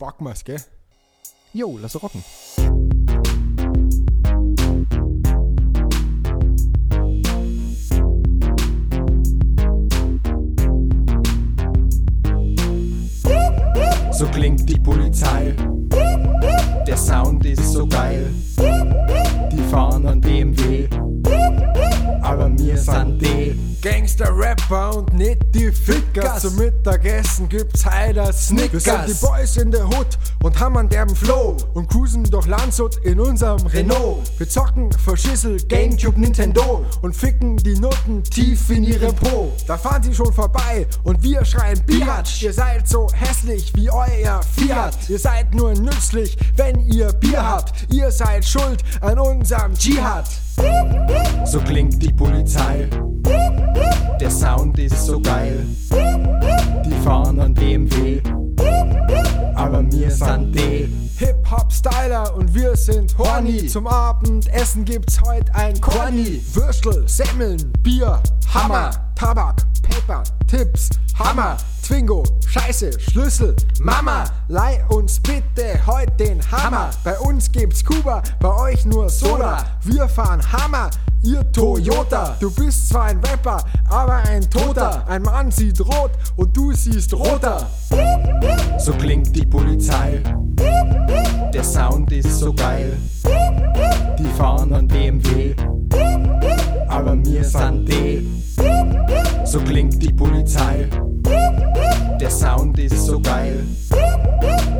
packen wir's, gell? Jo, lass rocken. So klingt die Polizei. Der Sound ist so geil. Mir sind die Gangster-Rapper und nicht die Fickers. Zum Mittagessen gibt's heute Snickers. Wir sind die Boys in der Hood und haben einen derben Flow und cruisen durch Landshut in unserem Renault. Wir zocken Verschissel, Gamecube, Nintendo und ficken die Nutten tief in ihrem Po. Da fahren sie schon vorbei und wir schreien Biatch. Ihr seid so hässlich wie euer Fiat. Ihr seid nur nützlich, wenn ihr Bier habt. Ihr seid schuld an unserem Dschihad. So klingt die Polizei. Der Sound ist so geil. Die fahren an BMW. Aber wir sind die Hip-Hop-Styler und wir sind horny. Zum Abendessen gibt's heute ein Corny. Würstel, Semmeln, Bier, Hammer, Tabak, Paper, Tipps, Hammer, Twingo, Scheiße, Schlüssel, Mama, leih uns bitte heute den Hammer. Bei uns gibt's Kuba, bei euch nur Soda. Wir fahren Hammer, ihr Toyota. Du bist zwar ein Rapper, aber ein Toter. Ein Mann sieht rot und du siehst roter. So klingt die Polizei. Der Sound ist so geil. Die fahren an BMW. Aber mir sind die. So klingt die Polizei. Der Sound ist so geil.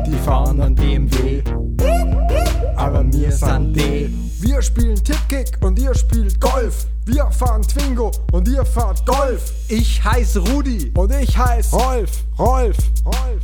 Die fahren an BMW. Aber mir sind die. Wir spielen Tipkick und ihr spielt Golf. Wir fahren Twingo und ihr fahrt Golf. Ich heiße Rudi. Und ich heiß Rolf. Rolf. Rolf.